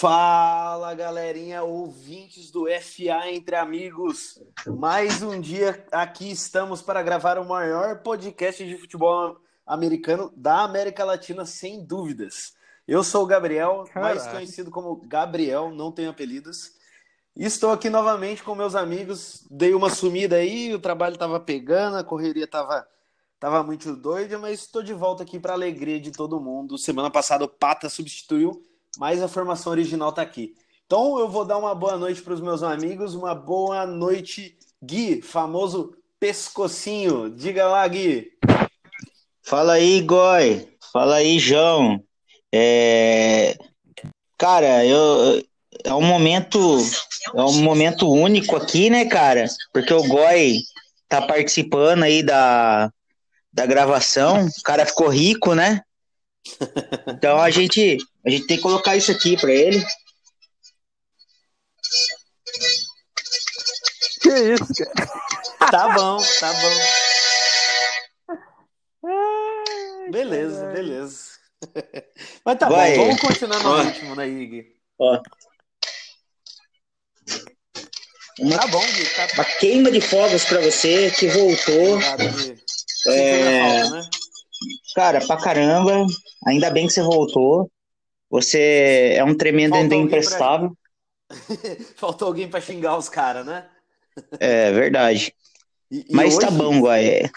Fala galerinha, ouvintes do FA Entre Amigos. Mais um dia aqui estamos para gravar o maior podcast de futebol americano da América Latina, sem dúvidas. Eu sou o Gabriel, Caraca. mais conhecido como Gabriel, não tenho apelidos. Estou aqui novamente com meus amigos. Dei uma sumida aí, o trabalho estava pegando, a correria estava tava muito doida, mas estou de volta aqui para alegria de todo mundo. Semana passada o Pata substituiu mas a formação original está aqui. Então eu vou dar uma boa noite para os meus amigos, uma boa noite, Gui, famoso pescocinho. Diga lá, Gui. Fala aí, Goi. Fala aí, João. É... Cara, eu é um momento é um momento único aqui, né, cara? Porque o Goi tá participando aí da, da gravação. O cara ficou rico, né? Então a gente, a gente tem que colocar isso aqui para ele. Que isso, cara? Tá bom, tá bom. beleza, beleza. Mas tá Vai. bom, vamos continuar no ritmo, né, Ig? Ó. Uma, tá bom, Gui, tá... uma queima de fogos para você que voltou. Obrigado, Gui. É... Falta, né? Cara, pra caramba. Ainda bem que você voltou. Você é um tremendo Faltou imprestável. Pra... Faltou alguém para xingar os caras, né? É verdade. E, e Mas tá hoje, tá bom, Guai.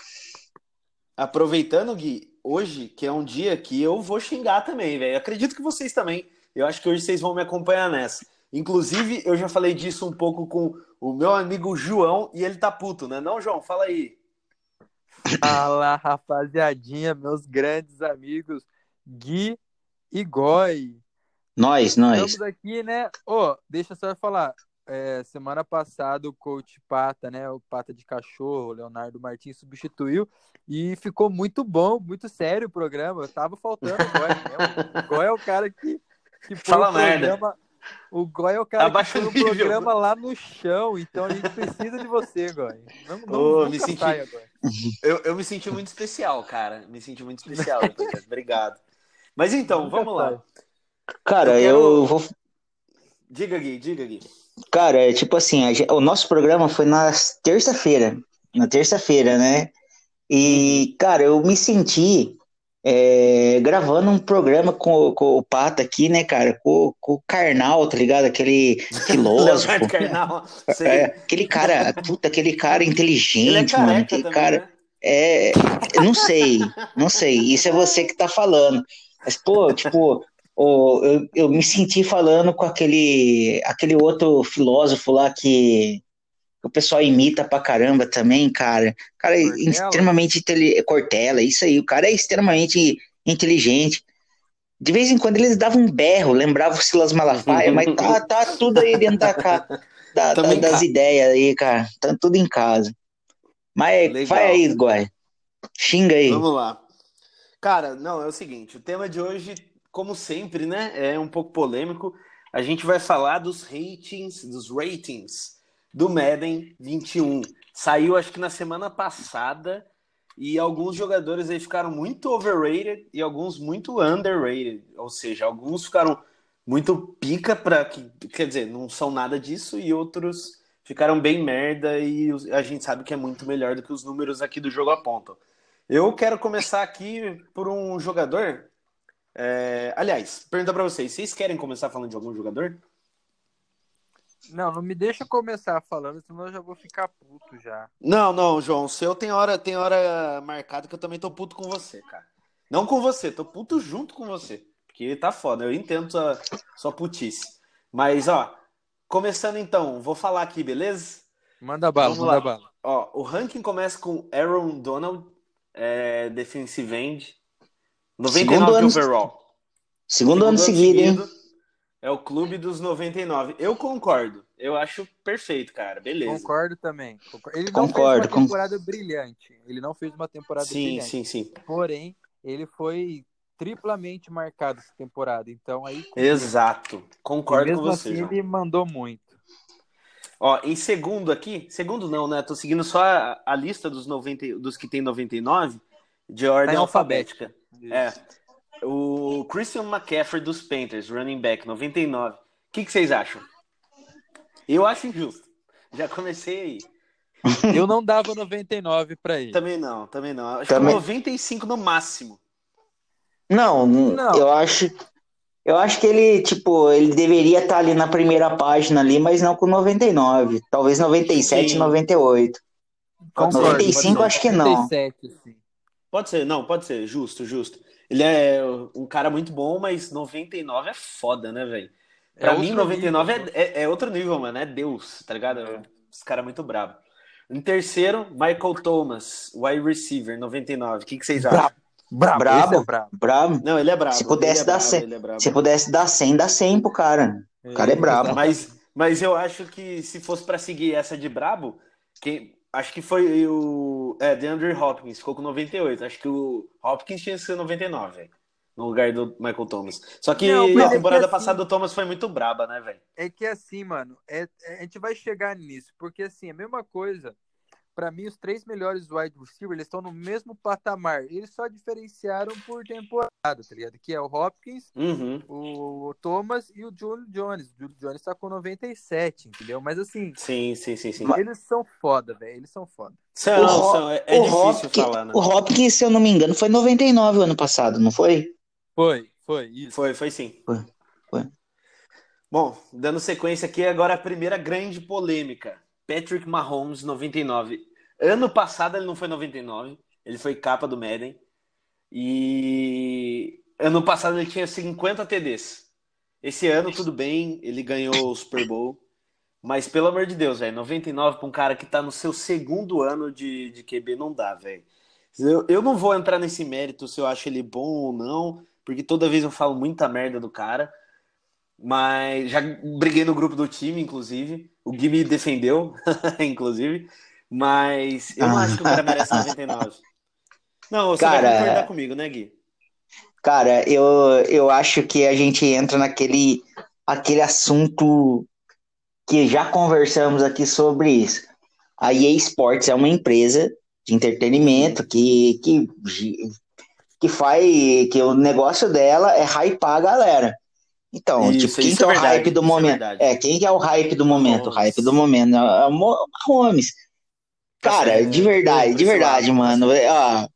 Aproveitando, Gui, hoje, que é um dia que eu vou xingar também, velho. Acredito que vocês também. Eu acho que hoje vocês vão me acompanhar nessa. Inclusive, eu já falei disso um pouco com o meu amigo João e ele tá puto, né? Não, João? Fala aí. Fala, rapaziadinha, meus grandes amigos Gui e Goi. Nós, nós. Estamos aqui, né? Ô, oh, deixa eu só falar. É, semana passada o coach Pata, né? O Pata de Cachorro, o Leonardo Martins substituiu e ficou muito bom, muito sério o programa. Tava faltando o Goi mesmo. O Goi é o cara que, que Fala o programa, merda. O Goi é o cara Abaixa que põe o programa lá no chão, então a gente precisa de você, Goi. Não, não oh, me senti... Saia, eu, eu me senti muito especial, cara. Me senti muito especial. Obrigado. Mas então, vamos lá. Cara, eu, quero... eu vou. Diga, Gui, diga, Gui. Cara, é tipo assim, a, o nosso programa foi na terça-feira. Na terça-feira, né? E, cara, eu me senti é, gravando um programa com, com, o Pata aqui, né, cara? Com, com o Karnal, tá ligado? Aquele filósofo. Karnal, é, aquele cara, puta, aquele cara inteligente, é mano. Aquele também, cara. Né? É, não sei, não sei. Isso é você que tá falando. Mas, pô, tipo, oh, eu, eu me senti falando com aquele, aquele outro filósofo lá que o pessoal imita pra caramba também, cara. O cara é extremamente inteligente. Cortella, isso aí. O cara é extremamente inteligente. De vez em quando eles davam um berro, lembrava o Silas Malafaia, mas tá, tá tudo aí dentro da, da, da das ideias aí, cara. Tá tudo em casa. Mas Legal. vai aí, Guai. Xinga aí. Vamos lá. Cara, não, é o seguinte, o tema de hoje, como sempre, né, é um pouco polêmico. A gente vai falar dos ratings, dos ratings do Madden 21. Saiu acho que na semana passada e alguns jogadores aí ficaram muito overrated e alguns muito underrated, ou seja, alguns ficaram muito pica para que, quer dizer, não são nada disso e outros ficaram bem merda e a gente sabe que é muito melhor do que os números aqui do jogo apontam. Eu quero começar aqui por um jogador. É... Aliás, pergunta para vocês: vocês querem começar falando de algum jogador? Não, não me deixa começar falando, senão eu já vou ficar puto já. Não, não, João, o seu tem hora, tem hora marcada que eu também tô puto com você, cara. Não com você, tô puto junto com você. Porque tá foda, eu entendo sua, sua putice. Mas, ó, começando então, vou falar aqui, beleza? Manda bala, Vamos manda lá. bala. Ó, o ranking começa com Aaron Donald, é, defensive end. 99 segundo overall. Ano, segundo, segundo ano, seguido, hein? É o clube dos 99. Eu concordo. Eu acho perfeito, cara. Beleza. Concordo também. Ele não concordo, fez uma temporada com... brilhante. Ele não fez uma temporada sim, brilhante. Sim, sim, sim. Porém, ele foi triplamente marcado essa temporada. Então aí. Exato. Concordo com você. Assim, João. ele mandou muito. Ó, em segundo aqui, segundo não, né? Tô seguindo só a, a lista dos, 90, dos que tem 99 de ordem tá alfabética. É. O Christian McCaffrey dos Panthers, running back, 99. que, que vocês acham? Eu acho injusto. Já comecei aí. Eu não dava 99 para ele. Também não, também não. Acho Também- que 95 no máximo. Não, Não. eu acho. Eu acho que ele, tipo, ele deveria estar ali na primeira página ali, mas não com 99. Talvez 97, Sim. 98. Pode ser, 95 pode acho que não. 97, assim. Pode ser, não, pode ser, justo, justo. Ele é um cara muito bom, mas 99 é foda, né, velho? Pra É mim, outro 99 nível, é, é, é outro nível, mano. É Deus, tá ligado? É. Os caras muito brabo. Em terceiro, Michael Thomas, wide receiver, 99. O que, que vocês acham? Brabo. Brabo. esse é brabo. Brabo. Não, ele é brabo. Se pudesse é dar brabo, cem- ele é brabo. Se pudesse dar 100, dá 100 pro cara. O cara é brabo. Mas, mas eu acho que se fosse pra seguir essa de brabo, quem, acho que foi o é, DeAndre Hopkins, ficou com 98. Acho que o Hopkins tinha que ser 99, velho. No lugar do Michael Thomas. Só que Não, a é que temporada assim- passada o Thomas foi muito braba, né, velho? É que assim, mano, é, é- a gente vai chegar nisso, porque assim, a mesma coisa. Pra mim, os três melhores wide receivers, eles estão no mesmo patamar. Eles só diferenciaram por temporada, tá ligado? Que é o Hopkins, Uhum. o Thomas e o Julio Jones. O Julio Jones tá com 97, entendeu? Mas assim, Sim, sim, sim, sim. eles são foda, velho. Eles são foda. São, O são, é, é o, difícil Hopkins, falar, né? o Hopkins, se eu não me engano, foi 99 o ano passado, não foi? Foi, foi, isso. Foi, foi sim. Foi, foi. Bom, dando sequência aqui, agora a primeira grande polêmica. Patrick Mahomes, 99. Ano passado ele não foi 99, ele foi capa do Madden. E ano passado ele tinha 50 TDs. Esse ano, tudo bem, ele ganhou o Super Bowl. Mas pelo amor de Deus, velho, 99 pra um cara que tá no seu segundo ano de, de QB não dá, velho. Eu, eu não vou entrar nesse mérito se eu acho ele bom ou não, porque toda vez eu falo muita merda do cara. Mas já briguei no grupo do time, inclusive. O Gui me defendeu, inclusive. Mas eu não acho que o cara merece 99. Não, você Cara, vai concordar comigo, né, Gui? Cara, eu, eu acho que a gente entra naquele aquele assunto que já conversamos aqui sobre isso. A EA Sports é uma empresa de entretenimento que, que, que faz que o negócio dela é hypar a galera. Então, Isso, tipo, quem isso que é, é o verdade, hype do é momento? verdade. É, quem que é o hype do momento? O hype do momento é o Mahomes. Tá Cara, de verdade, de verdade, mano. Ó,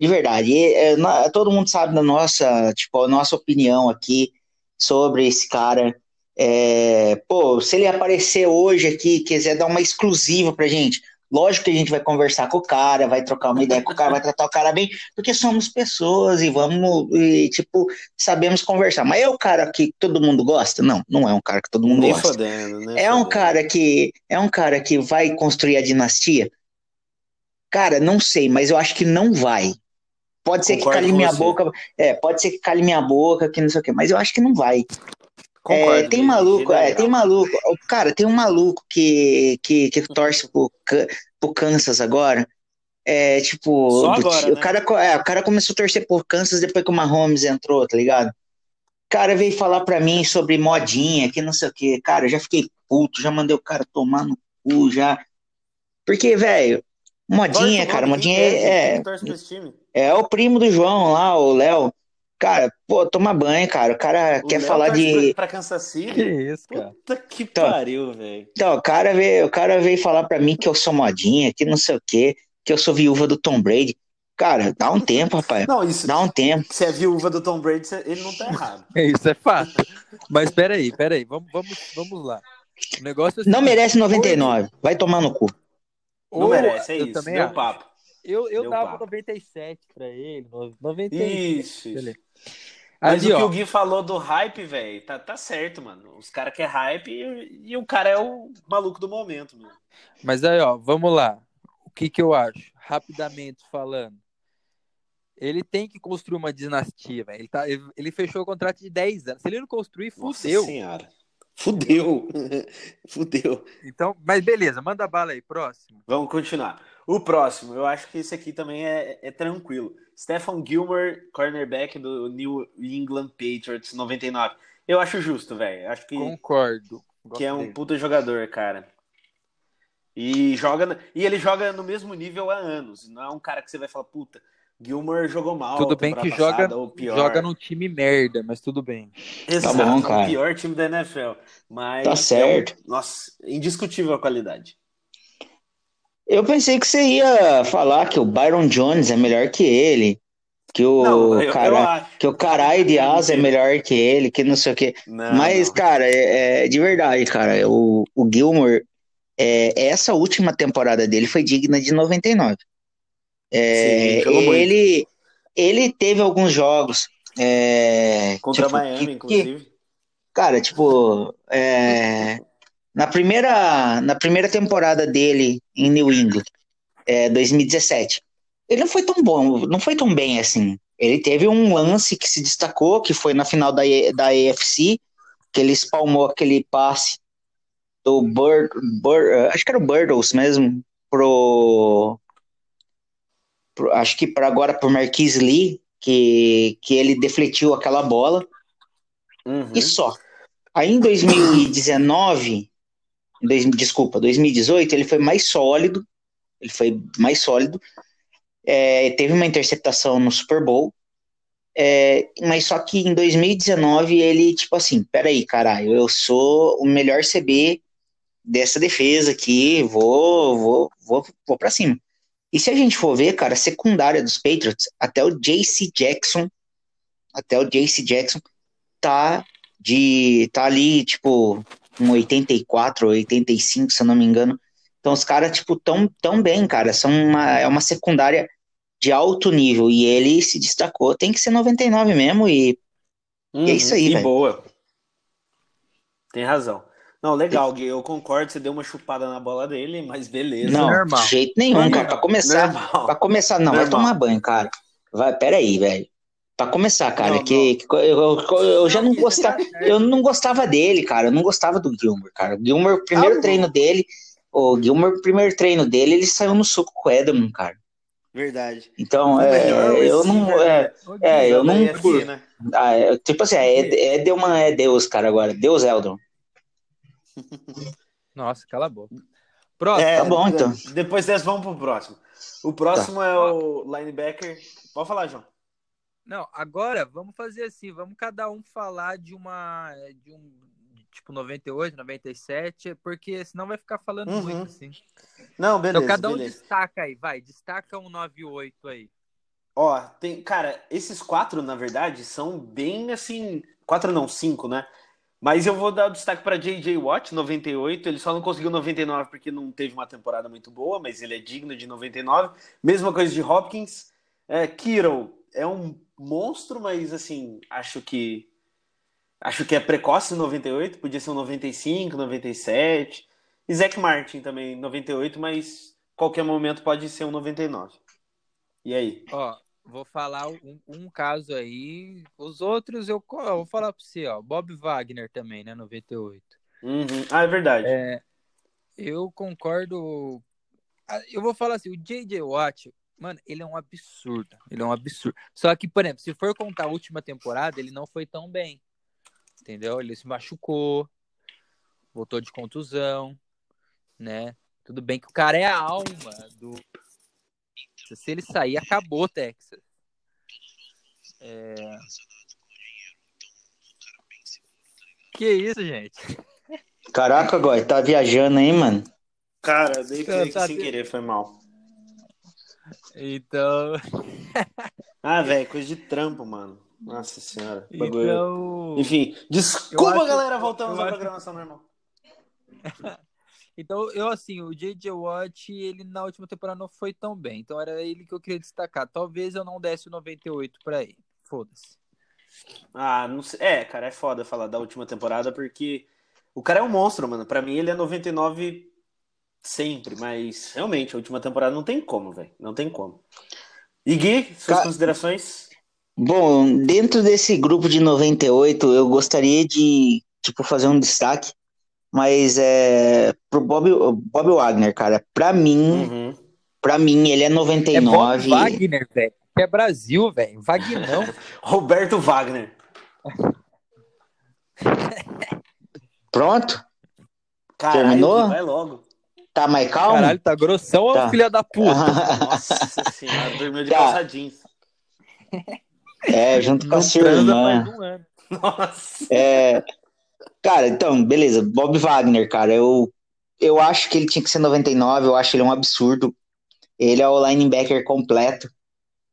de verdade. É, todo mundo sabe da nossa, tipo, a nossa opinião aqui sobre esse cara. É, pô, se ele aparecer hoje aqui, quiser dar uma exclusiva pra gente, lógico que a gente vai conversar com o cara, vai trocar uma ideia com o cara, vai tratar o cara bem, porque somos pessoas e vamos, e, tipo, sabemos conversar. Mas é o cara que todo mundo gosta? Não, não é um cara que todo mundo Nem gosta. fodendo, né? É um cara que é um cara que vai construir a dinastia? Cara, não sei, mas eu acho que não vai. Pode ser que Concordo cale com minha você. boca, é, pode ser que cale minha boca, que não sei o quê, mas eu acho que não vai. Concordo, É, tem maluco, é, tem maluco. Cara, tem um maluco que, que, que torce pro, pro Kansas agora. É, tipo, agora, o, né? cara, é, o cara começou a torcer por Kansas depois que o Mahomes entrou, tá ligado? O cara veio falar pra mim sobre modinha, que não sei o quê. Cara, eu já fiquei puto, já mandei o cara tomar no cu, já. Porque, velho, modinha, Torce, cara, modinha é, pra esse time? é o primo do João lá, o Léo. Cara, pô, toma banho, cara. O cara O quer Léo falar torce de. Pra, pra Kansas City? Que isso, cara. Puta que Tá. pariu, velho. Então, o cara veio, o cara veio falar pra mim que eu sou modinha, que não sei o quê, que eu sou viúva do Tom Brady. Cara, dá um tempo, rapaz. Não, isso. Dá um tempo. Se é viúva do Tom Brady, ele não tá errado. Isso é fato. Mas peraí, peraí, vamos, vamos, vamos lá. O negócio é o Não merece 99. Vai tomar no cu. Não ou- merece, é eu isso. também Deu acho. papo. Eu, eu Deu dava papo. 97 pra ele, no- 97. Isso, isso. Beleza. Mas Ali, o que ó, o Gui falou do hype, velho, tá, tá certo, mano. Os caras querem hype e, e o cara é o maluco do momento, mano. mas aí, ó, vamos lá. O que que eu acho? Rapidamente falando. Ele tem que construir uma dinastia, velho. Ele, tá, ele, ele fechou o contrato de 10 anos. Se ele não construir, Nossa fudeu. senhora. Fudeu. Fudeu. Então, mas beleza, manda bala aí, próximo. Vamos continuar. O próximo, eu acho que esse aqui também é, é tranquilo. Stephen Gilmore, cornerback do New England Patriots, 99. Eu acho justo, velho. Acho que, Concordo. que é um Gostei. puta jogador, cara. E joga e ele joga no mesmo nível há anos. Não é um cara que você vai falar, puta, Gilmore jogou mal. Tudo bem que joga, passada, ou pior. joga num time merda, mas tudo bem. Exato, Tá bom, o cara. pior time da NFL. Mas Tá certo. é um- nossa, indiscutível a qualidade. Eu pensei que você ia falar que o Byron Jones é melhor que ele, que o Não, eu, cara, eu que o caralho de asa é melhor que ele, que não sei o quê. Não, Mas, cara, é, é de verdade, cara. O, o Gilmore, é, essa última temporada dele foi digna de 99. É, Sim, muito. ele, ele teve alguns jogos. é, Contra tipo, Miami, que- que- inclusive. Cara, tipo, é, na primeira, na primeira temporada dele em New England, é, 2017, ele não foi tão bom, não foi tão bem assim. Ele teve um lance que se destacou, que foi na final da, da AFC, que ele espalmou aquele passe do Bird, Bird- acho que era o Birdos mesmo, pro, pro- acho que para agora pro Marquise Lee, que, que ele defletiu aquela bola. Uhum. E só. Aí em 2019, dois- desculpa, 2018, ele foi mais sólido. Ele foi mais sólido. É, teve uma interceptação no Super Bowl. É, mas só que em 2019 ele, tipo assim, peraí, caralho, eu sou o melhor CB dessa defesa aqui, vou, vou, vou, vou pra cima. E se a gente for ver, cara, a secundária dos Patriots, até o JC Jackson, até o JC Jackson tá de tá ali tipo um 84, 85, se eu não me engano. Então os caras tipo tão tão bem, cara, são uma é uma secundária de alto nível e ele se destacou, tem que ser 99 mesmo e Uhum. é isso aí, E velho. boa. Tem razão. Não, legal, Gui, eu concordo, você deu uma chupada na bola dele, mas beleza. não, normal. de jeito nenhum, Normal. cara, para começar, Normal. para começar não, vai Normal. tomar banho, cara. Vai, pera aí, velho. Para começar, cara, Não, que, que eu, eu- eu já não gostava, tá certo. eu não gostava dele, cara. Eu não gostava do Gilmore, cara. O Gilmore, o primeiro Ah, não. treino dele, o Gilmore, o primeiro treino dele, ele saiu no soco com o Edelman, cara. Verdade. Então, é, melhor eu não. receiver É, Ô, Gui, é, eu não. AFC, né? ah, é, tipo assim, é, Ed- Edelman é Deus, cara, agora. Deus Eldon. Nossa, cala a boca. Próximo. É, Tá bom, então. Depois dessa, vamos pro próximo. O próximo é o linebacker. Pode falar, João. Não, agora vamos fazer assim, vamos cada um falar de uma de um tipo 98, 97, porque senão vai ficar falando Uhum. muito assim. Não, beleza. então cada um beleza. destaca aí, vai, destaca um 98 aí. Ó, tem, cara, esses quatro, na verdade, são bem assim. Quatro não, cinco, né? Mas eu vou dar o destaque para J.J. Watt, 98. Ele só não conseguiu 99 porque não teve uma temporada muito boa, mas ele é digno de 99. Mesma coisa de Hopkins. É, Kittle é um monstro, mas assim, acho que. Acho que é precoce 98, podia ser um 95, 97. E Zach Martin também, 98, mas qualquer momento pode ser um 99. E aí? Ó, vou falar um, um caso aí, os outros eu, eu vou falar pra você, ó, Bob Wagner também, né, 98. Uhum. Ah, é verdade. Eu concordo. Ah, Eu vou falar assim, o J.J. Watt, mano, ele é um absurdo. Ele é um absurdo. Só que, por exemplo, se for contar a última temporada, ele não foi tão bem. Entendeu? Ele se machucou, voltou de contusão, né? Tudo bem que o cara é a alma do. Se ele sair, acabou, Texas. É... Que isso, gente? Caraca, agora, tá viajando aí, mano. Cara, eu dei clique Tá, sem querer, foi mal. Então. Ah, velho, coisa de trampo, mano. Nossa senhora. Bagulho. Então. Enfim, desculpa, acho- galera, voltamos à acho- programação normal. Então, eu assim, o J.J. Watt, ele na última temporada não foi tão bem. Então era ele que eu queria destacar. Talvez eu não desse o 98 pra ele. Foda-se. Ah, não sei. É, cara, é foda falar da última temporada porque o cara é um monstro, mano. Pra mim ele é 99 sempre, mas realmente a última temporada não tem como, velho. Não tem como. E Gui, suas Ca- considerações? Bom, dentro desse grupo de 98, eu gostaria de, tipo, fazer um destaque, mas é pro Bob, Bob Wagner, cara. Pra mim, Uhum. pra mim, ele é É Bob 99. Wagner, velho. É Brasil, velho. Vagnão. Roberto Wagner. Pronto? Caralho, Terminou? Vai logo. Tá mais calmo? Caralho, tá grossão, Tá. filha da puta. Nossa senhora, dormiu de Tá. calça jeans. É, junto com a Não sua irmã. mais um ano. Nossa. É, cara, então, beleza. Bob Wagner, cara, eu, eu acho que ele tinha que ser 99, eu acho ele um absurdo. Ele é o linebacker completo.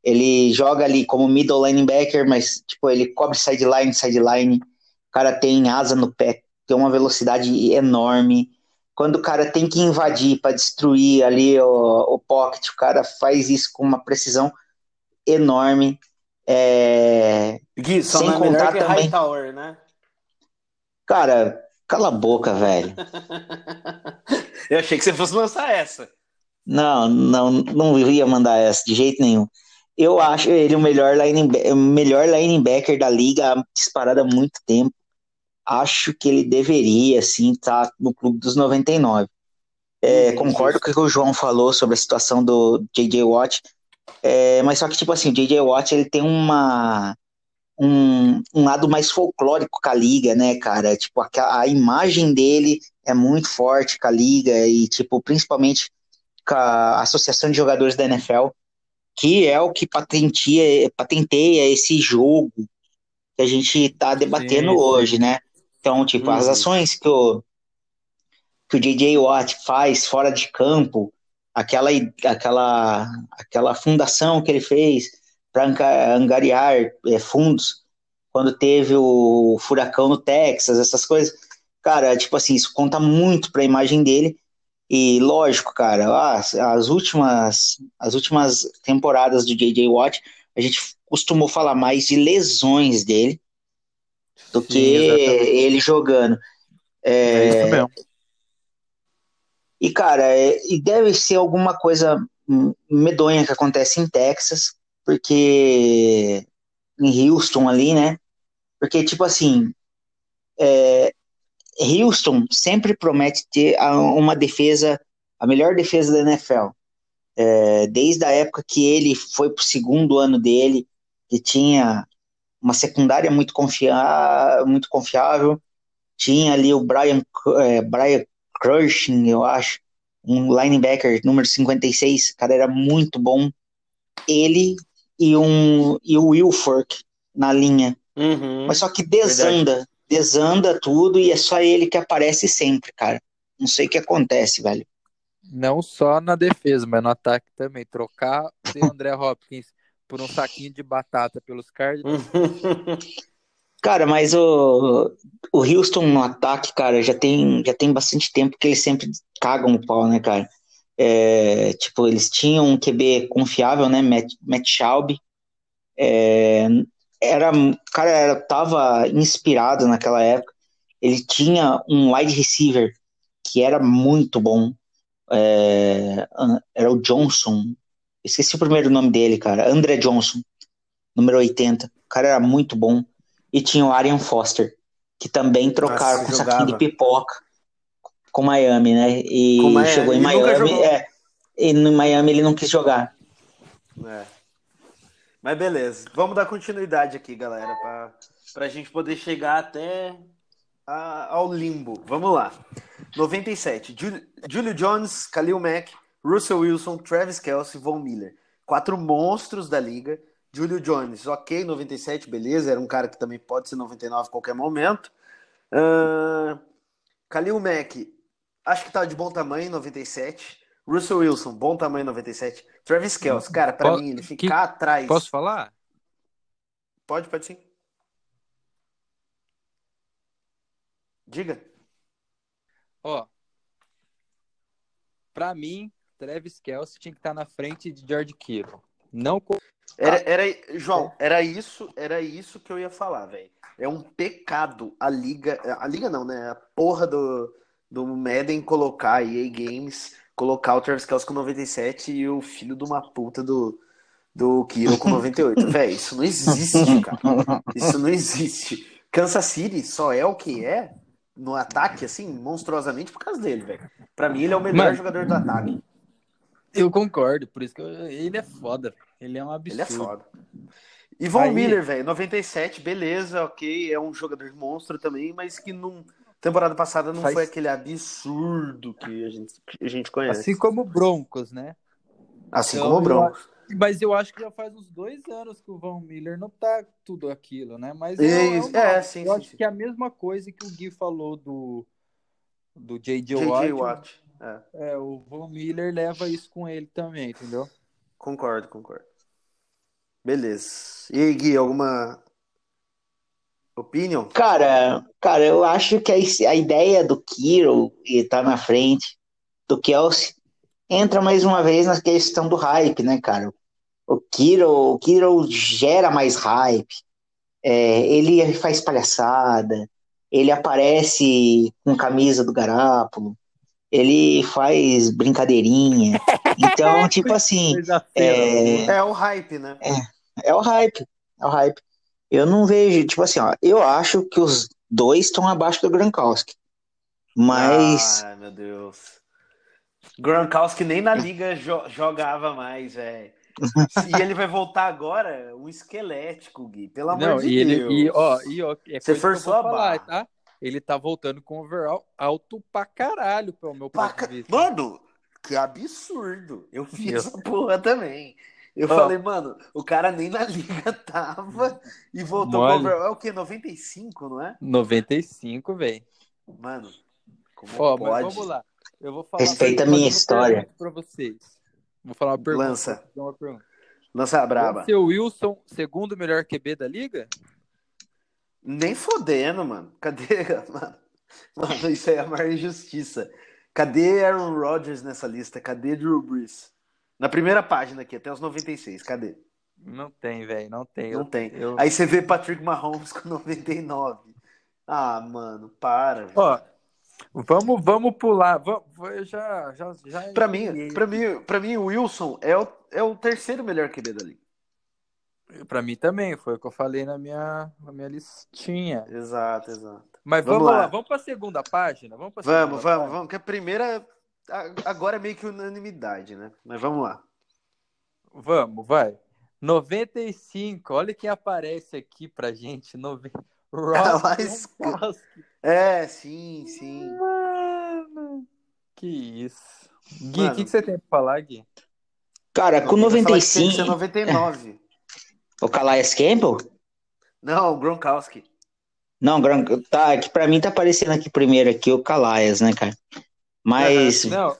Ele joga ali como middle linebacker, mas, tipo, ele cobre sideline, sideline. O cara tem asa no pé, tem uma velocidade enorme. Quando o cara tem que invadir para destruir ali o, o pocket, o cara faz isso com uma precisão enorme. É, Gui, só Sem não é melhor contar que também- Hightower, né? Cara, cala a boca, velho. Eu achei que você fosse lançar essa. Não, não, não ia mandar essa de jeito nenhum. Eu acho ele o melhor, o melhor linebacker da liga disparado há muito tempo. Acho que ele deveria, assim, estar no clube dos 99. É, Uhum, concordo com o que o João falou sobre a situação do J.J. Watt, é, mas só que, tipo assim, o J.J. Watt ele tem uma, um, um lado mais folclórico com a liga, né, cara? Tipo, a, a imagem dele é muito forte com a liga e, tipo, principalmente com a Associação de Jogadores da NFL, que é o que patenteia, patenteia esse jogo que a gente tá debatendo Sim, sim. hoje, né? Então, tipo, as Uhum. ações que o, que o J.J. Watt faz fora de campo, aquela, aquela, aquela fundação que ele fez para angariar é, fundos quando teve o furacão no Texas, essas coisas. Cara, tipo assim, isso conta muito para a imagem dele. E lógico, cara, as, as últimas as últimas temporadas do J.J. Watt, a gente costumou falar mais de lesões dele do Sim, que exatamente. ele jogando. É isso mesmo. E, cara, é- e deve ser alguma coisa medonha que acontece em Texas, porque em Houston ali, né? Porque, tipo assim, é, Houston sempre promete ter a- uma defesa, a melhor defesa da NFL. É, desde a época que ele foi pro segundo ano dele, que tinha uma secundária muito, confia muito confiável, tinha ali o Brian, é, Brian Cushing, eu acho, um linebacker número 56, o cara era muito bom. Ele e, um, e o Wilfork na linha. Uhum. Mas só que desanda, desanda tudo e é só ele que aparece sempre, cara. Não sei o que acontece, velho. Não só na defesa, mas no ataque também. Trocar o André Hopkins por um saquinho de batata pelos Cardinals. Cara, mas o, o Houston no ataque, cara, já tem, já tem bastante tempo que eles sempre cagam o pau, né, cara? É, tipo, eles tinham um QB confiável, né, Matt, Matt Schaub. É, era, cara era, tava inspirado naquela época. Ele tinha um wide receiver que era muito bom. É, era o Johnson. Esqueci o primeiro nome dele, cara. André Johnson, número 80. O cara era muito bom. E tinha o Arian Foster, que também trocaram Nossa, com jogava. saquinho de pipoca com Miami, né? E Miami, chegou em Miami. É, e no Miami ele não quis jogar. É. Mas beleza, vamos dar continuidade aqui, galera, pra, pra gente poder chegar até a- ao limbo. Vamos lá. 97. Jul- Julio Jones, Khalil Mack, Russell Wilson, Travis Kelce, Von Miller. Quatro monstros da liga. Julio Jones, ok, 97, beleza. Era um cara que também pode ser 99 a qualquer momento. Ahn, Khalil Mack, acho que tá de bom tamanho, 97. Russell Wilson, bom tamanho, 97. Travis Kelce, cara, pra Po- mim, ele que- ficar atrás. Posso falar? Pode, pode sim. Diga. Ó, pra mim, Travis Kelce tinha que estar na frente de George Kittle. Não Era, era, João, era isso, era isso que eu ia falar, velho. É um pecado a liga, a liga não, né? A porra do, do Madden colocar a EA Games, colocar o Travis Kelce com 97 e o filho de uma puta do, do Kiro com 98. Velho, isso não existe, cara. Isso não existe. Kansas City só é o que é no ataque, assim, monstruosamente por causa dele, velho. Pra mim, ele é o melhor Mano. jogador do ataque. Eu concordo, por isso que eu- ele é foda. Ele é um absurdo. Ele é foda. E Von Aí- Miller, velho, 97, beleza, ok, é um jogador monstro também, mas que não, Temporada passada não Faz- foi aquele absurdo que a gente, que a gente conhece. Assim como o Broncos, né? Assim Então, como o Broncos. Mas eu acho que já faz uns dois anos que o Von Miller não tá tudo aquilo, né? Mas É, é, é, sim, eu sim, acho sim. que é a mesma coisa que o Gui falou do, do J.J. J.J. Watt. Watt. É, É, o Von Miller leva isso com ele também, entendeu? concordo, concordo. Beleza. E aí, Gui, alguma opinion? Cara, cara, eu acho que a, a ideia do Kiro e tá na frente do Kelsey entra mais uma vez na questão do hype, né, cara? O Kiro, o Kiro gera mais hype. É, ele faz palhaçada, ele aparece com camisa do Garápolo, ele faz brincadeirinha. Então, tipo assim, É. feia, É o hype, né? é o hype, é o hype. Eu não vejo, tipo assim, ó, eu acho que os dois estão abaixo do Gronkowski. Mas, Ai, meu Deus. Gronkowski nem na liga jo- jogava mais, velho. E ele vai voltar agora, um esquelético, Gui. Pelo amor Não, de e ele, Deus. e, ó, e, ó, é Você forçou a falar, barra. tá? Ele tá voltando com overall alto pra caralho, pelo meu ponto Paca- de vista. Mano, que absurdo. Eu vi Eu- essa porra também. Eu Ó. falei, mano, o cara nem na liga tava e voltou Mole. com overall. É o quê? 95, não é? 95, velho. Mano, como Ó, pode? mas vamos lá. Eu vou falar Respeita a minha história. Pra vocês. Vou falar uma pergunta. Lança. uma pergunta. Lança a braba. Seu Wilson, segundo melhor QB da liga? Nem fodendo, mano. Cadê, mano? Mano, isso aí é a maior injustiça. Cadê Aaron Rodgers nessa lista? Cadê Drew Brees? Na primeira página aqui, até os 96. Cadê? Não tem, velho, não tem. Não Eu- tem. eu- Aí você vê Patrick Mahomes com 99. Ah, mano, para. Ó, vamos, vamos pular. Vamos, eu já, já, já Pra mim, pra mim, pra mim, o Wilson é o, é o terceiro melhor QB da liga. Pra mim também, foi o que eu falei na minha, na minha listinha. Exato, exato. Mas Vamos vamos, lá. lá, vamos pra segunda página? Vamos pra Vamos, segunda vamos, página? vamos. Que a primeira a- agora é meio que unanimidade, né? Mas vamos lá. Vamos, vai. 95, olha quem aparece aqui pra gente. Nove... Mas- Gronkowski. É, sim, sim. Mano, que isso. Gui, o que, que você tem pra falar, Gui? cara, com Eu ia falar que tem que ser 95, 99. O Calais Campbell? Não, o Gronkowski. Não, Gronk, tá, que pra mim tá aparecendo aqui primeiro aqui o Calais, né, cara? Mas, Não,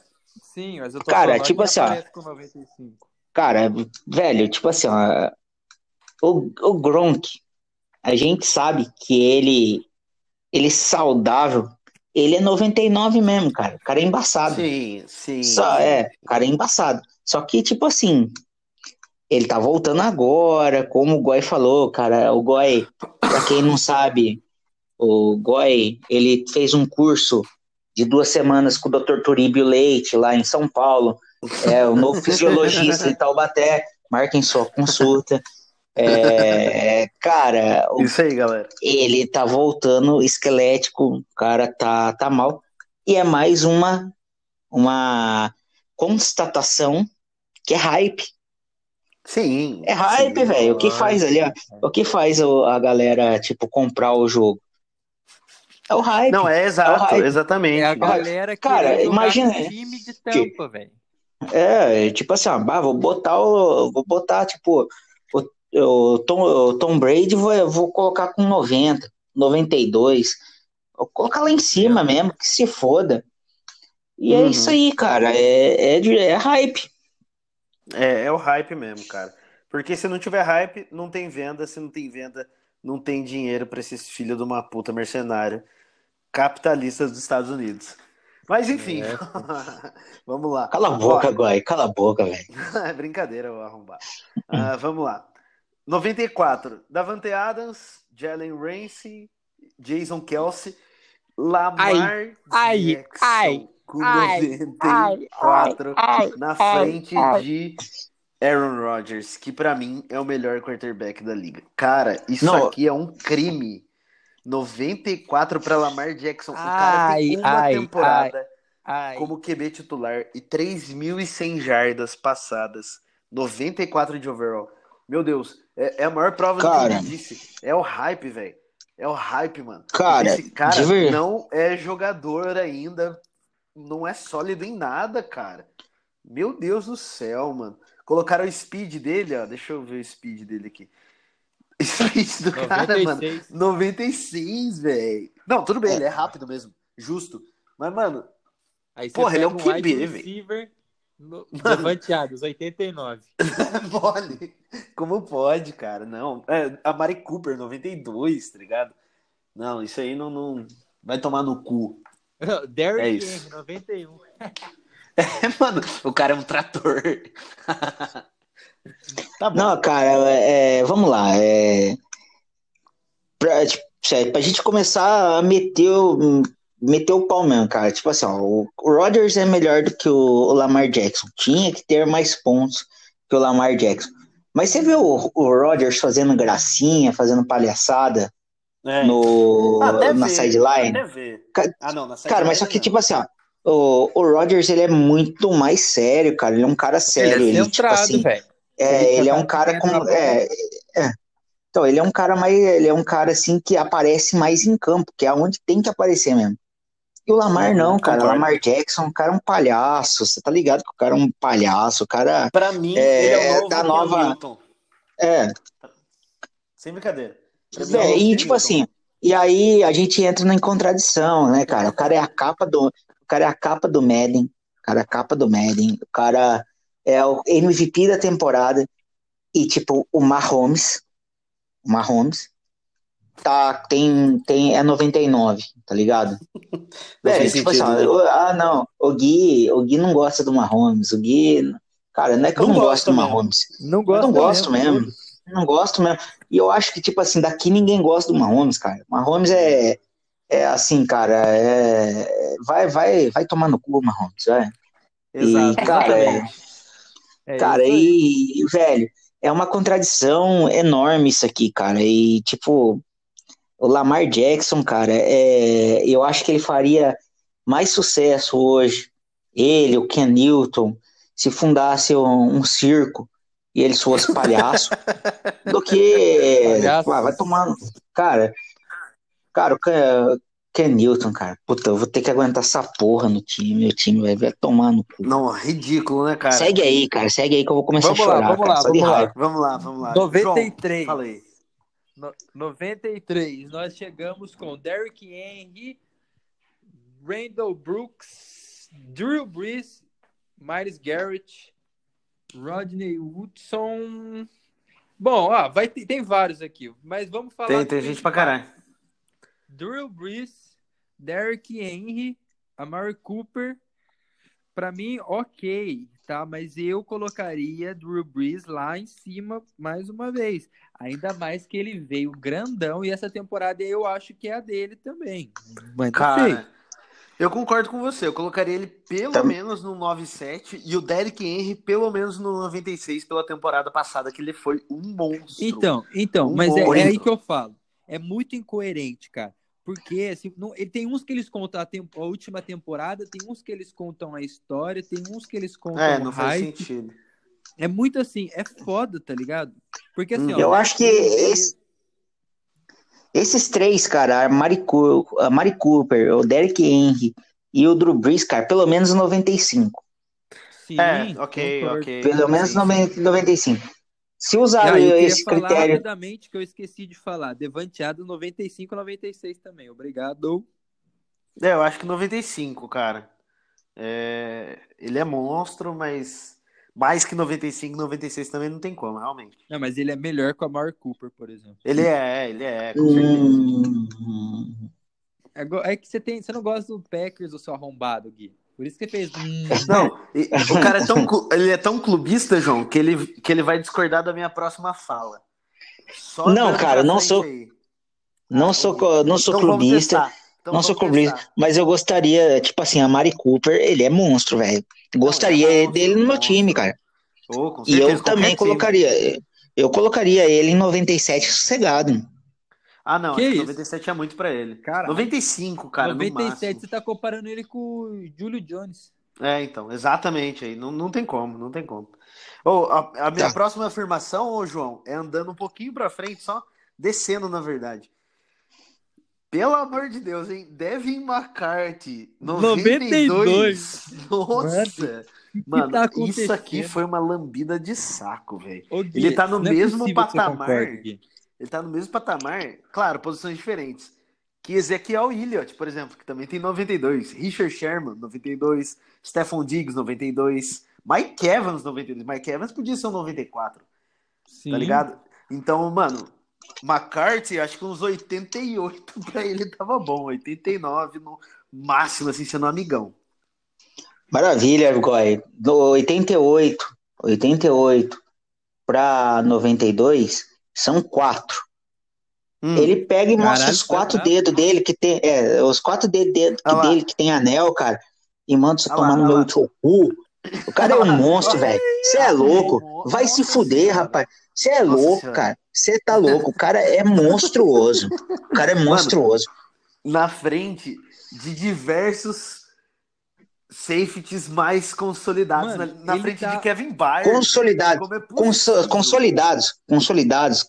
sim, mas eu tô Cara, tipo assim, ó. aparece com 95. cara, velho, tipo assim, ó, o, o Gronk, a gente sabe que ele, ele saudável, ele é 99 mesmo, cara. O cara é embaçado. Sim, sim. Só, é, o cara é embaçado. Só que, tipo assim, ele tá voltando agora, como o Goy falou, cara. O Goy, pra quem não sabe, o Goy, ele fez um curso de duas semanas com o Dr. Turíbio Leite, lá em São Paulo. É o novo fisiologista de Taubaté. Marquem sua consulta. É, cara, Isso aí, galera. ele tá voltando esquelético, o cara tá, tá mal. E é mais uma, uma constatação que é hype. Sim. É hype, velho. O que faz ali, ó? O que faz o- a galera, tipo, comprar o jogo? É o hype. Não, é É exato, hype. exatamente. É a galera que Cara, imagina- no time de tampa, velho. É, tipo assim, ó, bah, vou botar o. Vou botar, tipo, o, o, Tom, o Tom Brady, vou, vou colocar com 90, 92. Vou colocar lá em cima mesmo, que se foda. E é Uhum. isso aí, cara. É, é, é hype. É, é o hype mesmo, cara. Porque se não tiver hype, não tem venda. Se não tem venda, não tem dinheiro pra esses filhos de uma puta mercenária capitalistas dos Estados Unidos. Mas enfim, É. vamos lá. Cala a boca, Goy. Cala a boca, velho. É brincadeira, eu arrombar. Ah, vamos lá. 94. Davante Adams, Jalen Ramsey, Jason Kelsey, Lamar ai, Jackson ai, com ai, 94 ai, na ai, frente ai. de Aaron Rodgers, que pra mim é o melhor quarterback da liga. Cara, isso Não. aqui é um crime. 94 para Lamar Jackson. O cara tem uma ai, temporada Ai, como QB titular e 3.100 jardas passadas, 94 de overall. Meu Deus, é, é a maior prova do que Cara. eu disse. É o hype, velho. É o hype, mano. Cara, Esse cara não é jogador ainda. Não é sólido em nada, cara. Meu Deus do céu, mano. Colocaram o speed dele, ó. Deixa eu ver o speed dele aqui. Speed do cara, mano. 96. 96, velho. Não, tudo bem, ele é rápido mesmo. Justo. Mas, mano, Aí Porra, ele é um QB, velho. Devanteados, 89. mole. Como pode, cara? Não. É, a Mari Cooper, 92, tá ligado? Não, isso aí não, não... vai tomar no cu. Derrick É isso. Henry, 91. É, mano, o cara é um trator. tá bom. Não, cara, é, vamos lá. É, pra, tipo, sério, pra gente começar a meter o, meter o pau mesmo, cara. Tipo assim, ó, o, Rodgers é melhor do que o, o Lamar Jackson. Tinha que ter mais pontos que o Lamar Jackson. Mas você viu o, o Rodgers fazendo gracinha, fazendo palhaçada É. no, Até na ver, sideline? Ah, não, na Cara, mas só que, sideline tipo assim, ó, o, o Rodgers, ele é muito mais sério, cara. Ele é um cara sério. ele é Ele, tipo assim, velho. é, Ele ele é tá um cara com. É, é. Então, ele é um cara mais. Ele é um cara assim que aparece mais em campo, que é onde tem que aparecer mesmo. E o Lamar Uhum, não, cara. O. Lamar Jackson, o cara é um palhaço. Você tá ligado que o cara é um palhaço, o cara. Pra mim, É, ele é o novo da nova- Newton. É, Sem brincadeira. É é, e tipo Newton. assim, e aí a gente entra em contradição, né, cara? O cara é a capa do. O cara é a capa do Madden. O cara é a capa do Madden. O cara é o MVP da temporada. E, tipo, o Mahomes. O Mahomes. Tá, tem, tem, é 99, tá ligado? Velho, faz tipo assim, né? ah, não, o Gui, o Gui não gosta do Mahomes, o Gui, cara, não é que eu Não não, gosto do mesmo. Mahomes, Não eu gosto não gosto mesmo, não gosto mesmo, e eu acho que, tipo assim, daqui ninguém gosta do Mahomes, cara, Mahomes é, é assim, cara, é, vai, vai, vai tomar no cu, Mahomes, vai. Exato, E, cara, é-. É Cara, e, velho, é uma contradição enorme isso aqui, cara. E, tipo, o Lamar Jackson, cara, é, eu acho que ele faria mais sucesso hoje, ele, o Ken Newton, se fundasse um, um circo e eles fossem palhaço, do que. Palhaço. Ah, vai tomar. Cara, cara, o Ken, Ken Newton, cara, puta, eu vou ter que aguentar essa porra no time, meu time vai, vai tomar no cu. Não, ridículo, né, cara? Segue aí, cara, segue aí que eu vou começar Vamos a lá, chorar, vamos cara, lá, vamos lá. Vamos lá, vamos lá. 93. João. No- 93, nós chegamos com Derrick Henry, Randall Brooks, Drew Brees, Miles Garrett, Rodney Woodson. Bom, ó, vai ter- tem vários aqui, mas vamos falar. Tem, tem gente pra caralho. Drew Brees, Derrick Henry, Amari Cooper. Pra mim, ok, tá? Mas eu colocaria Drew Brees lá em cima mais uma vez. Ainda mais que ele veio grandão e essa temporada eu acho que é a dele também. Mas não sei. Cara, eu concordo com você. Eu colocaria ele pelo Tam- menos no 97 e o Derrick Henry pelo menos no 96 pela temporada passada, que ele foi um monstro. Então, então, Um mas é, é aí que eu falo. É muito incoerente, cara. Porque assim, não, ele tem uns que eles contam a, tempo- a última temporada, tem uns que eles contam a história, tem uns que eles contam É, o não faz hype. sentido. É muito assim, é foda, tá ligado? Porque assim, Hum. ó, Eu acho que esse- esses três, cara, a Mari, a Mari Cooper, o Derrick Henry e o Drew Brees, cara, pelo menos 95. Sim, É, ok, concordo. ok. Pelo menos Sim, 90 95. Se usar eu esse falar critério. rapidamente que eu esqueci de falar. Devanteado 95 96 também. Obrigado. É, eu acho que 95, cara. É, Ele é monstro, mas mais que 95, 96 também não tem como, realmente. Não, mas ele é melhor que o Amar Cooper, por exemplo. Ele é, ele é, com. Hum, É, é que você tem, você não gosta do Packers, o seu arrombado, Gui. Por isso que você fez. Não, o cara é tão, ele é tão clubista, João, que ele, que ele vai discordar da minha próxima fala. Só Não, cara, não sou- aí. não Ah, sou, não sou Então clubista. Então não sou mas eu gostaria, tipo assim, a Mari Cooper, ele é monstro, velho. Gostaria ele é monstro, dele no meu monstro. time, cara. Oh, com E certeza, eu também time. colocaria. Eu colocaria ele em 97 sossegado. Ah, não, Que acho que isso? 97 é muito pra ele. Caralho. 95, cara, no 97, máximo. você tá comparando ele com o Julio Jones. É, então, exatamente aí. Não, não tem como, não tem como. Ô, a, a minha Tá. próxima afirmação, ô João, é andando um pouquinho pra frente, só descendo, na verdade. Pelo amor de Deus, hein? Devin McCarthy, 92. 92. Nossa! Mano, tá isso aqui foi uma lambida de saco, velho. Ele tá no é mesmo patamar. Ele tá no mesmo patamar, claro, posições diferentes. Que Ezequiel Elliott, por exemplo, que também tem 92. Richard Sherman, 92. Stephon Diggs, 92. Mike Evans, 92. Mike Evans podia ser um 94. Tá Sim. Tá ligado? Então, mano, McCarthy, acho que uns 88 pra ele tava bom. 89 no máximo, assim, sendo um amigão. Maravilha, Goy. Do 88, 88 para 92 são quatro. Hum. Ele pega e Caralho, mostra os quatro tá dedos dele que tem, é, os quatro dedos dele, que, dele que tem anel, cara, e manda você tomar no meu cu. O cara é um monstro, velho. Você é louco. Vai se fuder, rapaz. Você é louco, cara. Você tá louco. O cara é monstruoso. O cara é monstruoso. Mano, na frente de diversos safeties mais consolidados Mano, na, na frente tá... de Kevin Byard. Consolidados. É cons consolidados. Consolidados.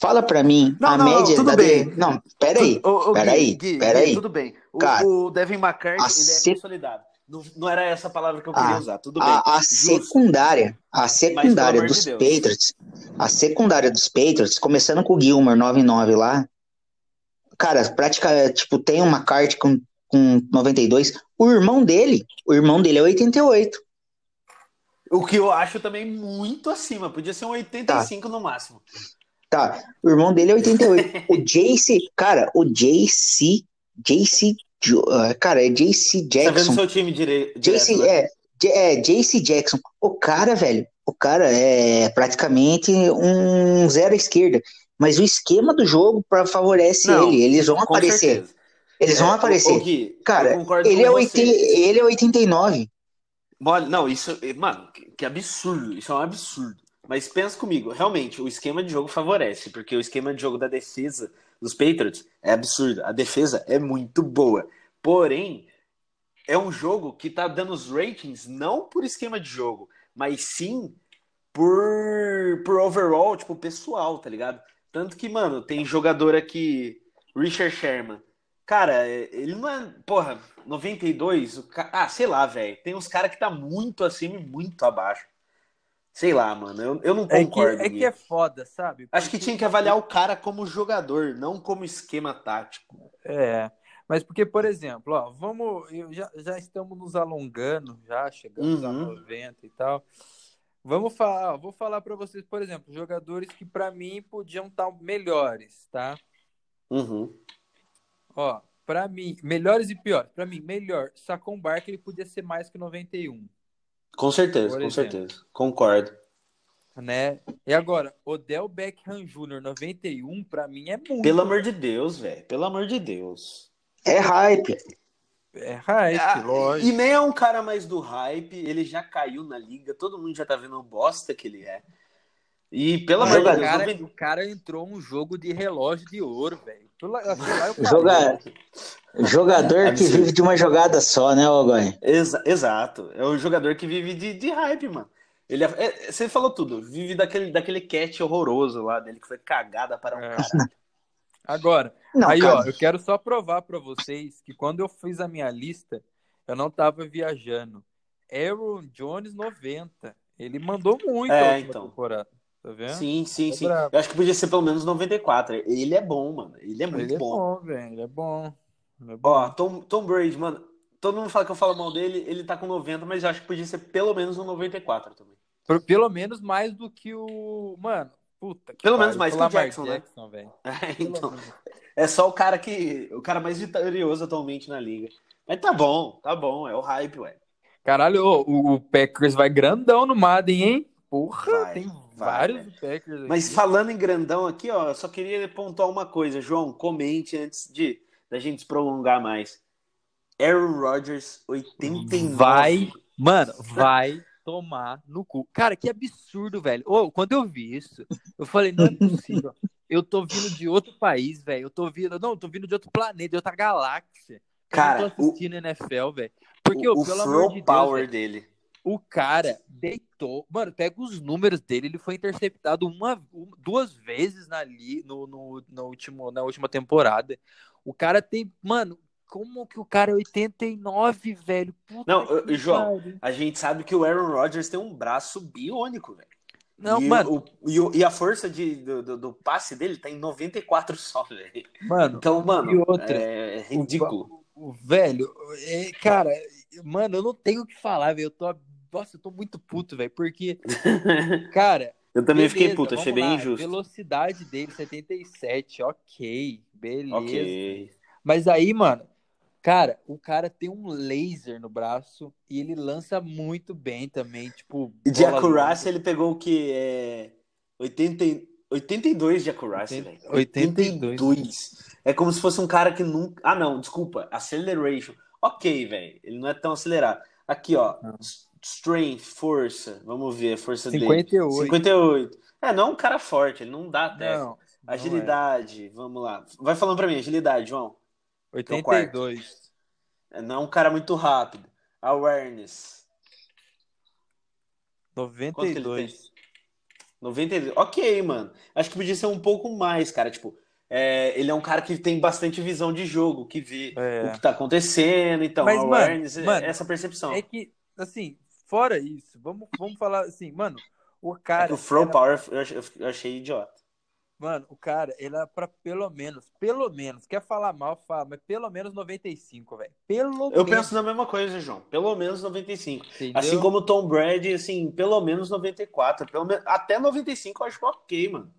Fala pra mim não, a não, média não, da bem. De... Não, peraí. Peraí, peraí. Tudo bem. O, Cara, o Devin McCarthy, ele é consolidado. Não, não, era essa palavra que eu queria a, usar, tudo bem. A, a secundária, a secundária Mas, dos de Patriots, a secundária dos Patriots, começando com o Gilmore 99 lá, cara, prática, tipo, tem uma carta com com 92. O irmão dele, o irmão dele é 88. O que eu acho também muito acima. Podia ser um 85 tá. no máximo. Tá. O irmão dele é 88. o JC, cara, o JC, JC, cara, é JC Jackson. Tá vendo seu time direito? JC, né? é, é, JC Jackson. O cara, velho, o cara é praticamente um zero à esquerda. Mas o esquema do jogo pra, favorece Não, ele. Eles vão aparecer. Certeza. Eles vão é, aparecer. Gui, Cara, ele é, 80, ele é 89. Não, isso. Mano, que absurdo. Isso é um absurdo. Mas pensa comigo, realmente, o esquema de jogo favorece, porque o esquema de jogo da defesa dos Patriots é absurdo. A defesa é muito boa. Porém, é um jogo que tá dando os ratings não por esquema de jogo, mas sim por, por overall, tipo, pessoal, tá ligado? Tanto que, mano, tem jogador aqui, Richard Sherman, Cara, ele não é. Porra, 92. O ca... Ah, sei lá, velho. Tem uns caras que tá muito acima e muito abaixo. Sei lá, mano. Eu, eu não concordo. É que, é que é foda, sabe? Porque... Acho que tinha que avaliar o cara como jogador, não como esquema tático. É. Mas porque, por exemplo, ó, vamos. Já, já estamos nos alongando, já chegamos uhum. a 90 e tal. Vamos falar, vou falar para vocês, por exemplo, jogadores que para mim podiam estar tá melhores, tá? Uhum. Ó, pra mim, melhores e piores. Pra mim, melhor. Sacon Barkley podia ser mais que 91. Com certeza, com certeza. Concordo. Né? E agora, Odell Beckham Jr. 91, pra mim é muito. Pelo amor de Deus, velho. Pelo amor de Deus. É hype. É hype, é, lógico. E nem é um cara mais do hype, ele já caiu na liga, todo mundo já tá vendo o bosta que ele é. E pelo amor de Deus. Cara, O cara entrou um jogo de relógio de ouro, velho. Joga... Jogador que vive de uma jogada só, né, Ogoy? Exa exato. É o jogador que vive de, de hype, mano. Ele é... é você falou tudo. Vive daquele, daquele catch horroroso lá dele, que foi cagada para um é. cara. Agora, não, aí, cara. ó, eu quero só provar para vocês que quando eu fiz a minha lista, eu não tava viajando. Aaron Jones 90. Ele mandou muito é, então. temporada. Tá vendo? Sim, sim, tá sim. Eu acho que podia ser pelo menos 94. Ele é bom, mano. Ele é muito ele é bom. bom velho. Ele é bom. Ele é bom. Ó, Tom, Tom Brady, mano. Todo mundo fala que eu falo mal dele, ele tá com 90, mas eu acho que podia ser pelo menos um 94 também. Pelo menos mais do que o. Mano, puta que Pelo menos mais que o Jackson, Jackson né? É, então, é só o cara que. O cara mais vitorioso atualmente na liga. Mas tá bom, tá bom, é o hype, ué. Caralho, o, o Packers vai grandão no Madden, hein? Porra, vai. tem Vários Packers aqui. Mas falando em grandão aqui, ó, eu só queria pontuar uma coisa. João, comente antes de da gente se prolongar mais. Aaron Rodgers, 89. Vai, mano, vai tomar no cu. Cara, que absurdo, velho. Oh, quando eu vi isso, eu falei, não é possível. Eu tô vindo de outro país, velho. Eu tô vindo, não, eu tô vindo de outro planeta, de outra galáxia. Cara, eu tô assistindo o, NFL, velho. Porque, o, o pelo amor de Deus, power véio, dele. O cara deitou. Mano, pega os números dele. Ele foi interceptado uma, uma duas vezes na, no, no, no último, na última temporada. O cara tem. Mano, como que o cara é 89, velho? Puta não, João, cara. a gente sabe que o Aaron Rodgers tem um braço biônico, velho. Não, e mano. O, e, e, a força de, do, do, do, passe dele tá em 94 só, velho. Mano, então, mano, outra, é ridículo. O, o velho, é, cara, mano, eu não tenho o que falar, velho. Eu tô. Nossa, eu tô muito puto, velho, porque. Cara. eu também beleza, fiquei puto, achei bem lá, injusto. Velocidade dele, 77, ok, beleza. Ok. Mas aí, mano, Cara, o cara tem um laser no braço e ele lança muito bem também, tipo... De acurácia ele pegou o que? É... 80... 82 de acurácia, velho. 82. 82. É como se fosse um cara que nunca... Ah, não, desculpa. Acceleration. Ok, velho. Ele não é tão acelerado. Aqui, ó. Não. Strength, força. Vamos ver a força 58. dele. 58. É, não é um cara forte. Ele não dá até. Não, agilidade. Não é. Vamos lá. Vai falando pra mim. Agilidade, João. 82. É, não é um cara muito rápido. Awareness. 92. 92. Ok, mano. Acho que podia ser um pouco mais, cara. Tipo, é, ele é um cara que tem bastante visão de jogo, que vê é. o que tá acontecendo. Então, Mas, awareness, mano, mano, essa percepção. É que, assim, fora isso, vamos, vamos falar assim, mano, o cara. É o Throw era... Power eu achei idiota. Mano, o cara, ele era pra pelo menos, pelo menos, quer falar mal, fala, mas pelo menos 95, velho. Pelo Eu menos. penso na mesma coisa, João. Pelo menos 95. Entendeu? Assim como o Tom Brady, assim, pelo menos 94. Pelo menos, até 95 eu acho ok, mano.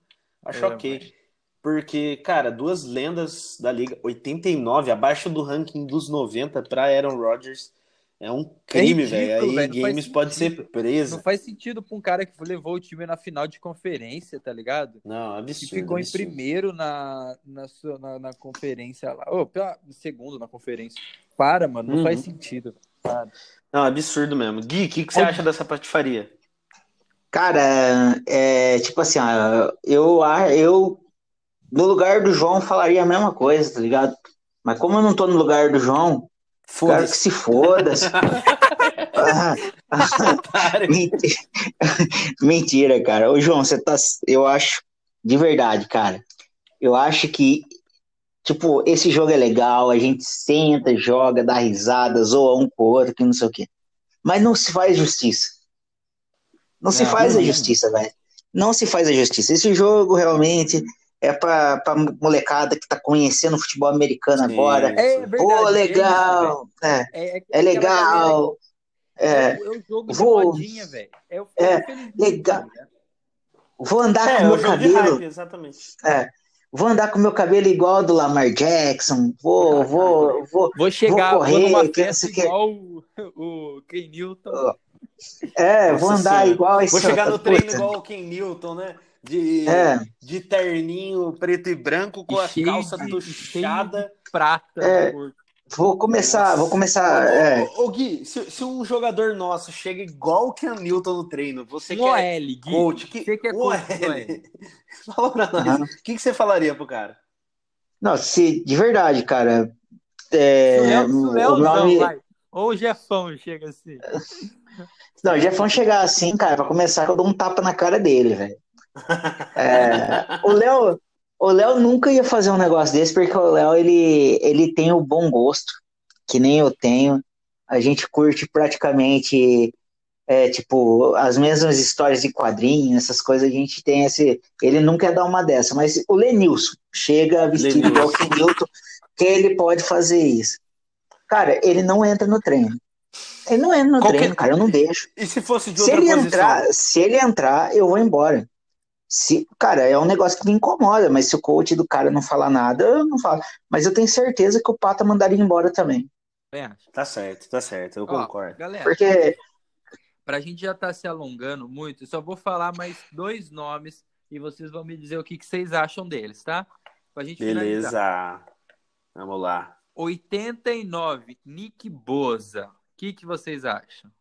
Acho é, ok. Mas... Porque, cara, duas lendas da liga, 89, abaixo do ranking dos 90 pra Aaron Rodgers. É um crime, é velho. Aí Games pode ser preso. Não faz sentido pra um cara que levou o time na final de conferência, tá ligado? Não, absurdo. E ficou absurdo. em primeiro na, na, na, na conferência lá. Ou oh, segundo na conferência. Para, mano, não uhum. faz sentido. Para. Não, absurdo mesmo. Gui, o que, que você acha dessa patifaria? Cara, é tipo assim, ó, eu, eu no lugar do João falaria a mesma coisa, tá ligado? Mas como eu não tô no lugar do João, Cara que se foda. mentira. mentira, cara. Ô, João, você tá. Eu acho, de verdade, cara. Eu acho que, tipo, esse jogo é legal, a gente senta, joga, dá risada, zoa um com o outro, que não sei o quê. Mas não se faz justiça. Não, não se faz não a justiça, velho. Não se faz a justiça. Esse jogo realmente é pra, pra molecada que tá conhecendo o futebol americano Sim, agora. É verdade. Pô, legal. É, é, é, é legal. É, é, o jogo vou, modinha, velho. É, o, é legal. Né? Vou andar é, com meu cabelo. Hype, exatamente. É. Vou andar com meu cabelo igual do Lamar Jackson. Vou, vou, vou. Vou chegar vou correr, numa festa igual o, o Ken Newton. É, Nossa vou andar senhora. igual esse. Vou chegar no treino igual o Ken Newton, né? De, é. de terninho preto e branco com a calça tuchada. Prata. É. Vou começar, Nossa. vou começar. Ô, é. ô, ô Gui, se, se, um jogador nosso chega igual o Ken Newton no treino, você um quer OL, Gui. coach, que, você quer coach, Fala pra nós, o uhum. que, que você falaria pro cara? Não, se, de verdade, cara. É, o nome... Ou o Jefão chega assim. Não, o Jefão chegar assim, cara, pra começar, eu dou um tapa na cara dele, velho. É, o Léo o Léo nunca ia fazer um negócio desse porque o Léo ele, ele tem o bom gosto que nem eu tenho. A gente curte praticamente é, tipo as mesmas histórias de quadrinhos essas coisas a gente tem esse ele nunca ia dar uma dessa mas o Lenilson chega vestido igual o Newton que ele pode fazer isso. Cara ele não entra no treino. Ele não entra no Qualquer... treino cara eu não deixo. e se fosse de se ele posição? entrar se ele entrar eu vou embora se, cara, é um negócio que me incomoda, mas se o coach do cara não falar nada, eu não falo. Mas eu tenho certeza que o Pata mandaria embora também. É. Tá certo, tá certo, eu Ó, concordo. Galera, Porque. Pra gente já tá se alongando muito, eu só vou falar mais dois nomes e vocês vão me dizer o que, que vocês acham deles, tá? Pra gente Beleza. Finalizar. Vamos lá. 89, Nick Boza. O que, que vocês acham?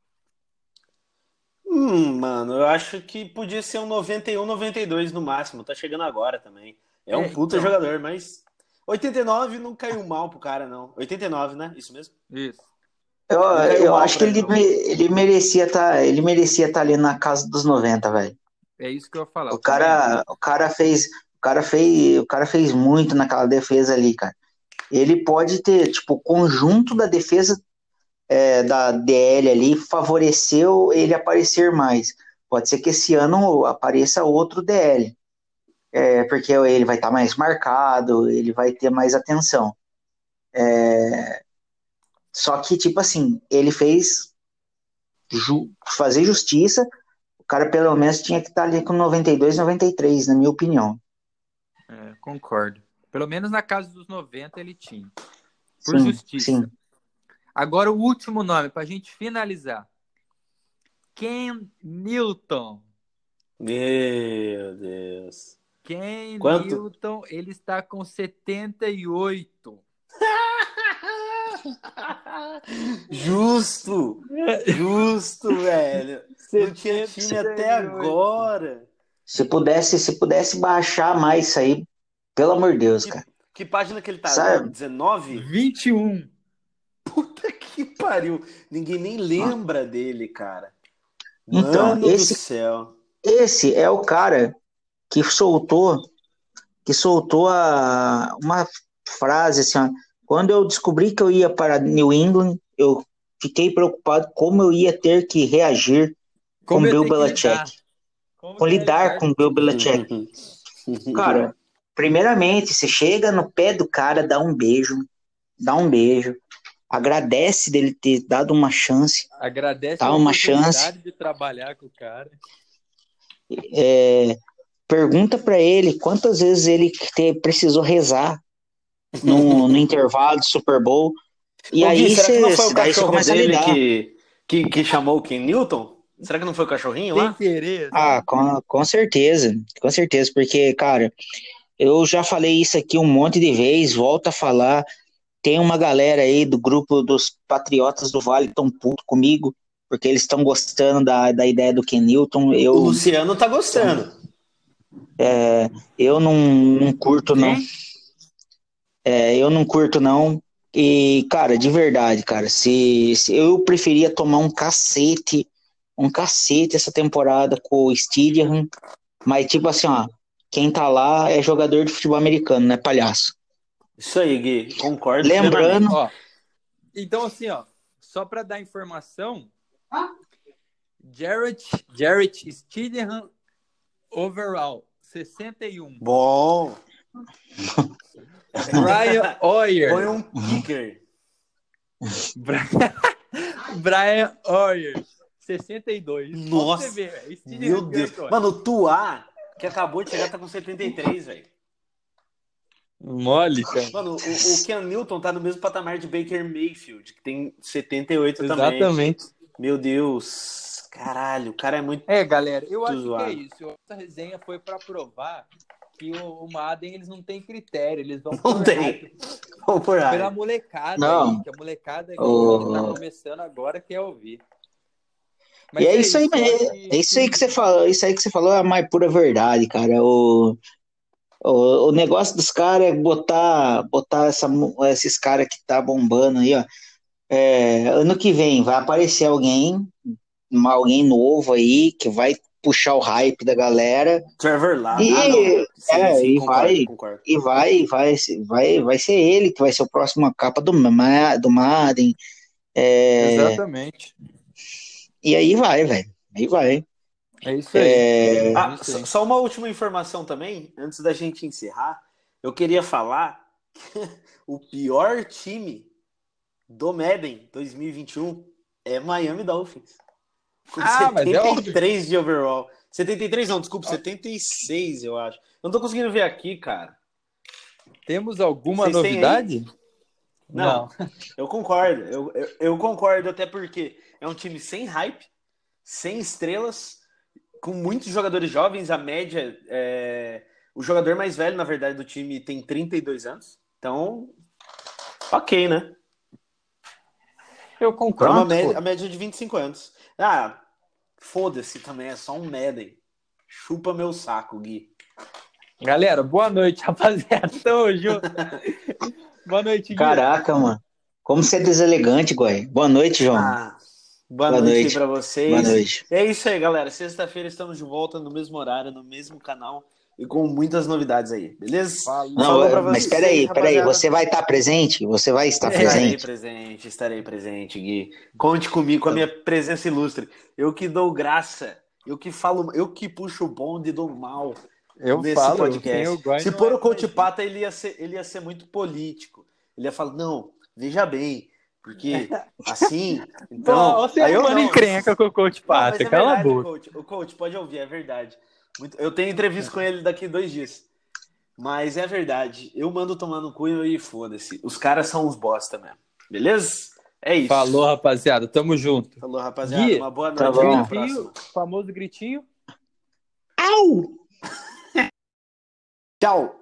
Hum, mano, eu acho que podia ser um 91, 92 no máximo. Tá chegando agora também. É um é, puta então... jogador, mas 89 não caiu mal pro cara, não. 89, né? Isso mesmo? Isso. Eu, eu acho que ele, ele, não. me- ele merecia estar ele merecia tá ali na casa dos 90, velho. É isso que eu ia falar. O cara, o cara fez, o cara fez, o cara fez muito naquela defesa ali, cara. Ele pode ter, tipo, o conjunto da defesa é, da DL ali favoreceu ele aparecer mais. Pode ser que esse ano apareça outro DL, é, porque ele vai estar mais marcado, ele vai ter mais atenção. É, só que, tipo assim, ele fez ju- fazer justiça. O cara, pelo menos, tinha que estar ali com 92, 93, na minha opinião. É, concordo. Pelo menos na casa dos 90 ele tinha. Por Sim, justiça. sim. Agora o último nome, pra gente finalizar. Ken Newton. Meu Deus. Ken Quanto? Newton, ele está com 78. Justo! Justo, velho. Não tinha time até 78. agora. Se pudesse, se pudesse baixar mais isso aí, pelo amor de Deus, cara. Que página que ele tá? Sabe? 19? 21. Que pariu. Ninguém nem lembra dele, cara. Então, Mano esse- do céu. Esse é o cara que soltou, que soltou a, uma frase assim, ó, quando eu descobri que eu ia para New England, eu fiquei preocupado como eu ia ter que reagir com eu Bill Belichick. lidar? Como com lidar com Bill Belichick. Cara, primeiramente, você chega no pé do cara, dá um beijo, dá um beijo, agradece dele ter dado uma chance, Agradece a uma oportunidade chance. de trabalhar com o cara. é, pergunta pra ele quantas vezes ele te- precisou rezar no, no intervalo do Super Bowl. E Ô, aí será que não você foi o cachorro dele lidar. que, que, que chamou o Ken Newton? Será que não foi o cachorrinho lá? querer. Ah, com, com certeza, com certeza, porque, cara, eu já falei isso aqui um monte de vezes, volto a falar. Tem uma galera aí do grupo dos Patriotas do Vale que tão puto comigo, porque eles estão gostando da, da ideia do Ken Newton. O Eu, Luciano tá gostando. é, eu não, não curto, não. Quem? É, eu não curto, não. E, cara, de verdade, cara, se, se eu preferia tomar um cacete, um cacete essa temporada com o Stidham, mas tipo assim, ó, quem tá lá é jogador de futebol americano, não é palhaço. Isso aí, Gui. Concordo. Lembrando, Ó, então, assim, ó, só para dar informação, Jarrett, Jarrett Stidham overall, 61. Bom. Brian Hoyer. Põe um kicker. Brian Hoyer, 62. Ó pra Nossa. Stidham Meu Deus. Mano, o Tuá, que acabou de chegar, tá com 73, velho. Mole, cara. Mano, o, o Ken Newton tá no mesmo patamar de Baker Mayfield, que tem 78 também. Exatamente. Meu Deus. Caralho, o cara é muito. É, galera, eu acho zoado. que é isso. Essa resenha foi pra provar que o, o Madden eles não têm critério, eles vão Não por tem. Vamos por pela aí. molecada Não. aí, que a molecada que O- tá começando agora quer ouvir. e é isso aí, acho é, é isso aí que você falou, isso aí que você falou é a mais pura verdade, cara. O, o, o negócio dos caras é botar, botar essa, esses caras que tá bombando aí, ó. É, ano que vem vai aparecer alguém, alguém novo aí, que vai puxar o hype da galera Trevor lá. E- ah. Sim, é, sim, e concordo, vai- concordo. e vai, vai, vai, vai ser ele que vai ser o próximo capa do, do Madden. É, Exatamente. e aí vai, velho. Aí vai. É isso aí. É, É Ah, isso só, aí. só uma última informação também, antes da gente encerrar. Eu queria falar que o pior time do Madden 2021 é Miami Dolphins. Com Ah, mas é 73 de overall. 73 não, desculpa, 76 eu acho. Eu não tô conseguindo ver aqui, cara. Temos alguma Vocês novidade? Não. Eu concordo, eu, eu, eu concordo, até porque é um time sem hype, sem estrelas, com muitos jogadores jovens. A média é. O jogador mais velho, na verdade, do time tem 32 anos. Então, ok, né? Eu É uma concordo. média, a média de 25 anos. Ah, foda-se também, é só um Madden. Chupa meu saco, Gui. Galera, boa noite, rapaziada. Tamo junto. boa noite, Gui. caraca, mano. Como você é deselegante, Goi. Boa noite, João. Ah, boa, Boa noite, noite. para vocês. Boa noite. É isso aí, galera. Sexta-feira estamos de volta no mesmo horário, no mesmo canal e com muitas novidades aí, beleza? Falou. Não, Falou pra mas vocês, peraí, peraí. rapaziada. Você vai estar presente? Você vai estar Estarei presente? presente, estarei presente, Gui. Conte comigo, com a minha presença ilustre. Eu que dou graça, eu que falo, eu que puxo o bonde do mal Eu nesse falo, podcast. Guai Se pôr é o coach mais pata, ele ia, ser, ele ia ser muito político. Ele ia falar, não, veja bem, porque assim, então... Pô, você aí é eu não. encrenca com o coach Não, Pata, é cala a verdade, boca. Coach. O coach pode ouvir, é verdade. Muito- Eu tenho entrevista com ele daqui dois dias. Mas é verdade. Eu mando tomar no cu e foda-se. Os caras são uns bosta mesmo. Beleza? É isso. Falou, rapaziada. Tamo junto. Falou, rapaziada. Gui, Uma boa noite. tá Até a bom. Gritinho, famoso gritinho. Au! Tchau.